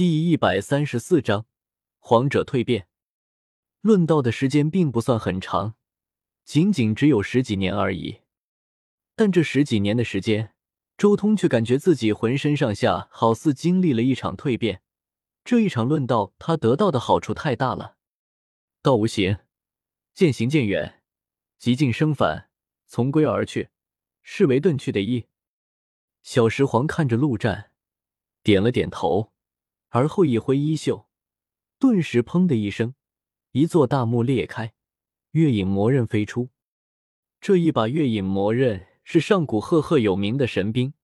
第一百三十四章，皇者蜕变。论道的时间并不算很长，仅仅只有十几年而已。但这十几年的时间，周通却感觉自己浑身上下好似经历了一场蜕变。这一场论道，他得到的好处太大了。道无形，渐行渐远，极尽生返，从归而去，是为遁去的意。小石皇看着陆战，点了点头。而后一挥衣袖，顿时“砰”的一声，一座大幕裂开，月影魔刃飞出。这一把月影魔刃是上古赫赫有名的神兵，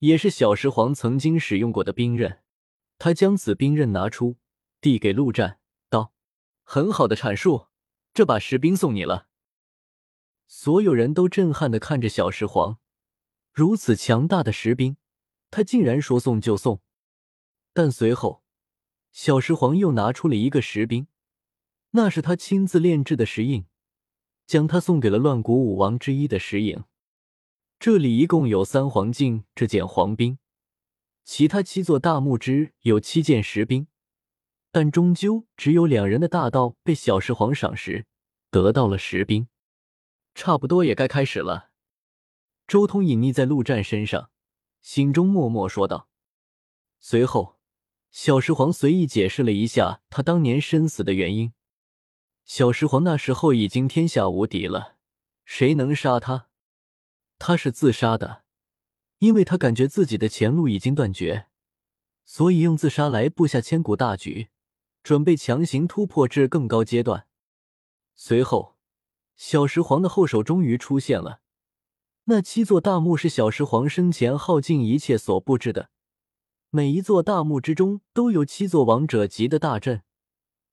也是小石皇曾经使用过的兵刃。他将此兵刃拿出，递给陆战，道：“很好的阐述，这把石兵送你了。”所有人都震撼的看着小石皇，如此强大的石兵，他竟然说送就送。但随后，小石皇又拿出了一个石兵，那是他亲自炼制的石印，将它送给了乱古武王之一的石影。这里一共有三黄镜这件黄兵，其他七座大墓之有七件石兵，但终究只有两人的大道被小石皇赏识，得到了石兵。差不多也该开始了。周通隐匿在陆战身上，心中默默说道。随后。小石皇随意解释了一下他当年身死的原因。小石皇那时候已经天下无敌了，谁能杀他？他是自杀的，因为他感觉自己的前路已经断绝，所以用自杀来布下千古大局，准备强行突破至更高阶段。随后，小石皇的后手终于出现了。那七座大墓是小石皇生前耗尽一切所布置的。每一座大墓之中都有七座王者级的大阵，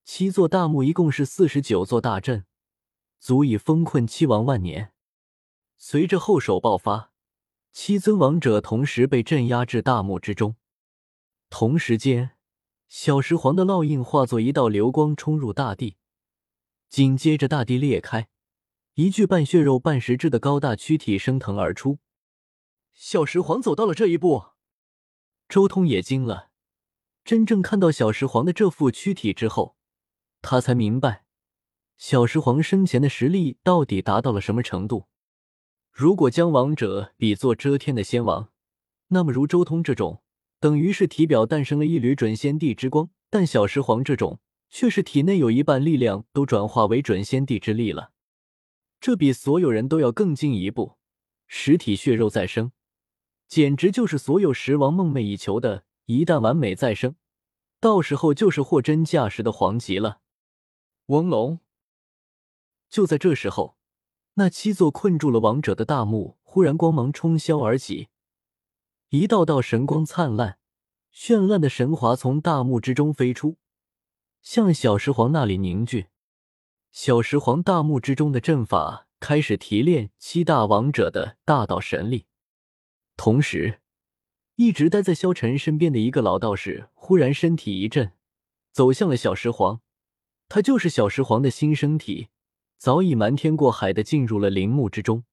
七座大墓一共是四十九座大阵，足以封困七王万年。随着后手爆发，七尊王者同时被镇压至大墓之中。同时间，小石皇的烙印化作一道流光冲入大地，紧接着大地裂开，一具半血肉半石质的高大躯体升腾而出。小石皇走到了这一步。周通也惊了，真正看到小石皇的这副躯体之后，他才明白小石皇生前的实力到底达到了什么程度。如果将王者比作遮天的仙王，那么如周通这种，等于是体表诞生了一缕准仙帝之光；但小石皇这种，却是体内有一半力量都转化为准仙帝之力了。这比所有人都要更进一步，实体血肉再生。简直就是所有石王梦寐以求的，一旦完美再生，到时候就是货真价实的皇级了。翁龙。就在这时候，那七座困住了王者的大墓忽然光芒冲霄而起，一道道神光灿烂、绚烂的神华从大墓之中飞出，向小石皇那里凝聚。小石皇大墓之中的阵法开始提炼七大王者的大道神力。同时，一直待在萧晨身边的一个老道士忽然身体一震，走向了小石皇。他就是小石皇的新生体，早已瞒天过海的进入了陵墓之中。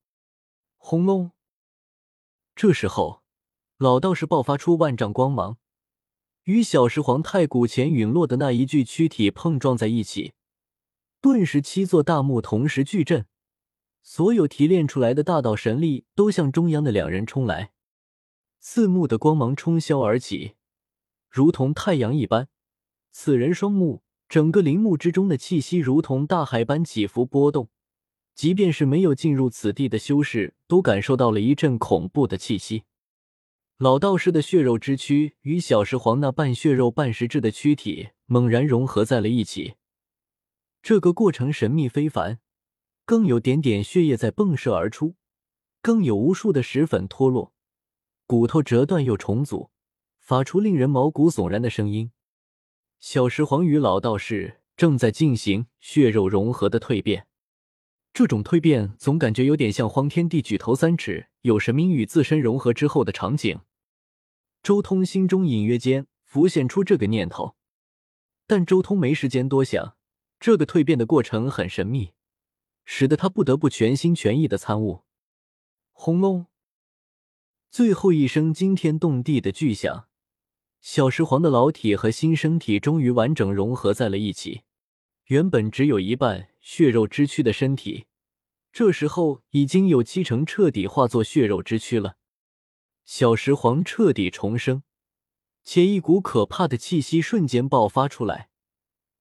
轰隆！这时候，老道士爆发出万丈光芒，与小石皇太古前陨落的那一具躯体碰撞在一起，顿时七座大墓同时巨震，所有提炼出来的大道神力都向中央的两人冲来。四目的光芒冲霄而起，如同太阳一般。此人双目，整个陵墓之中的气息如同大海般起伏波动，即便是没有进入此地的修士，都感受到了一阵恐怖的气息。老道士的血肉之躯与小石皇那半血肉半石质的躯体猛然融合在了一起，这个过程神秘非凡，更有点点血液在迸射而出，更有无数的石粉脱落。骨头折断又重组，发出令人毛骨悚然的声音。小石皇与老道士正在进行血肉融合的蜕变，这种蜕变总感觉有点像荒天地举头三尺有神明与自身融合之后的场景。周通心中隐约间浮现出这个念头，但周通没时间多想，这个蜕变的过程很神秘，使得他不得不全心全意的参悟。轰隆！最后一声惊天动地的巨响，小石皇的老体和新生体终于完整融合在了一起，原本只有一半血肉之躯的身体，这时候已经有七成彻底化作血肉之躯了。小石皇彻底重生，且一股可怕的气息瞬间爆发出来，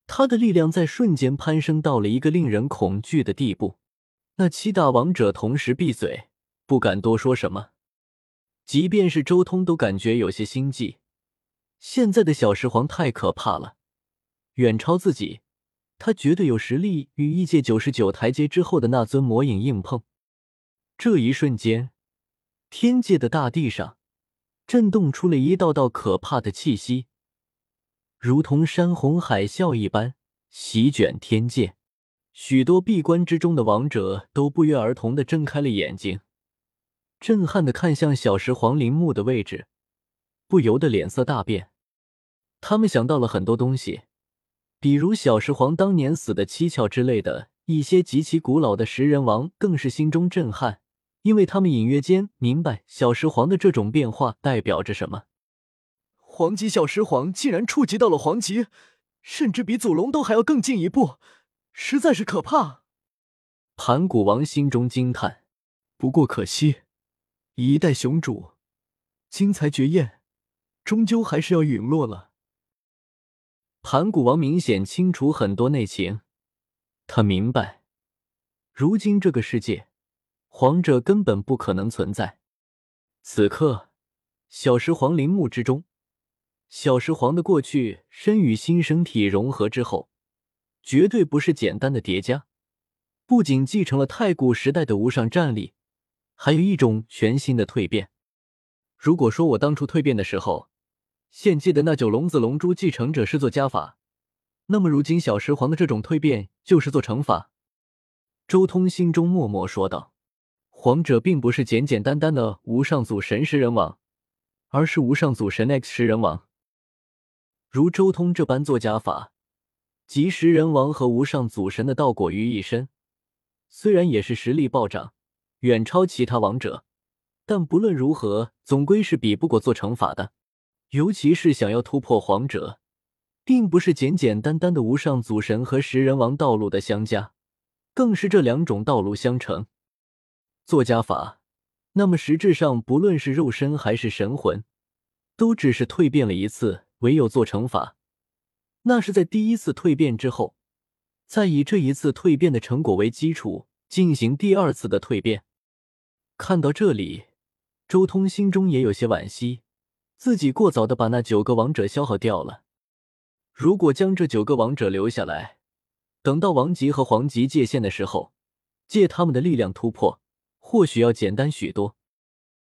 他的力量在瞬间攀升到了一个令人恐惧的地步。那七大王者同时闭嘴，不敢多说什么，即便是周通都感觉有些心悸。现在的小石皇太可怕了，远超自己，他绝对有实力与异界九十九台阶之后的那尊魔影硬碰。这一瞬间，天界的大地上震动出了一道道可怕的气息，如同山洪海啸一般席卷天界。许多闭关之中的王者都不约而同的睁开了眼睛，震撼的看向小石皇陵墓的位置，不由得脸色大变。他们想到了很多东西，比如小石皇当年死的蹊跷之类的一些极其古老的食人王，更是心中震撼，因为他们隐约间明白小石皇的这种变化代表着什么。黄级小石皇竟然触及到了黄级，甚至比祖龙都还要更进一步，实在是可怕。盘古王心中惊叹，不过可惜，一代雄主，精彩绝艳，终究还是要陨落了。盘古王明显清楚很多内情，他明白，如今这个世界，皇者根本不可能存在。此刻，小石皇陵墓之中，小石皇的过去身与新生体融合之后，绝对不是简单的叠加，不仅继承了太古时代的无上战力，还有一种全新的蜕变。如果说我当初蜕变的时候，献祭的那九龙子龙珠继承者是做加法，那么如今小石皇的这种蜕变就是做乘法。周通心中默默说道：“皇者并不是简简单单的无上祖神食人王，而是无上祖神 X 食人王。如周通这般做加法，集食人王和无上祖神的道果于一身，虽然也是实力暴涨，远超其他王者，但不论如何，总归是比不过做乘法的。”尤其是想要突破皇者，并不是简简单单的无上祖神和食人王道路的相加，更是这两种道路相乘。做加法，那么实质上不论是肉身还是神魂，都只是蜕变了一次；唯有做乘法，那是在第一次蜕变之后，再以这一次蜕变的成果为基础进行第二次的蜕变。看到这里，周通心中也有些惋惜。自己过早的把那九个王者消耗掉了。如果将这九个王者留下来，等到王级和皇级界限的时候，借他们的力量突破，或许要简单许多。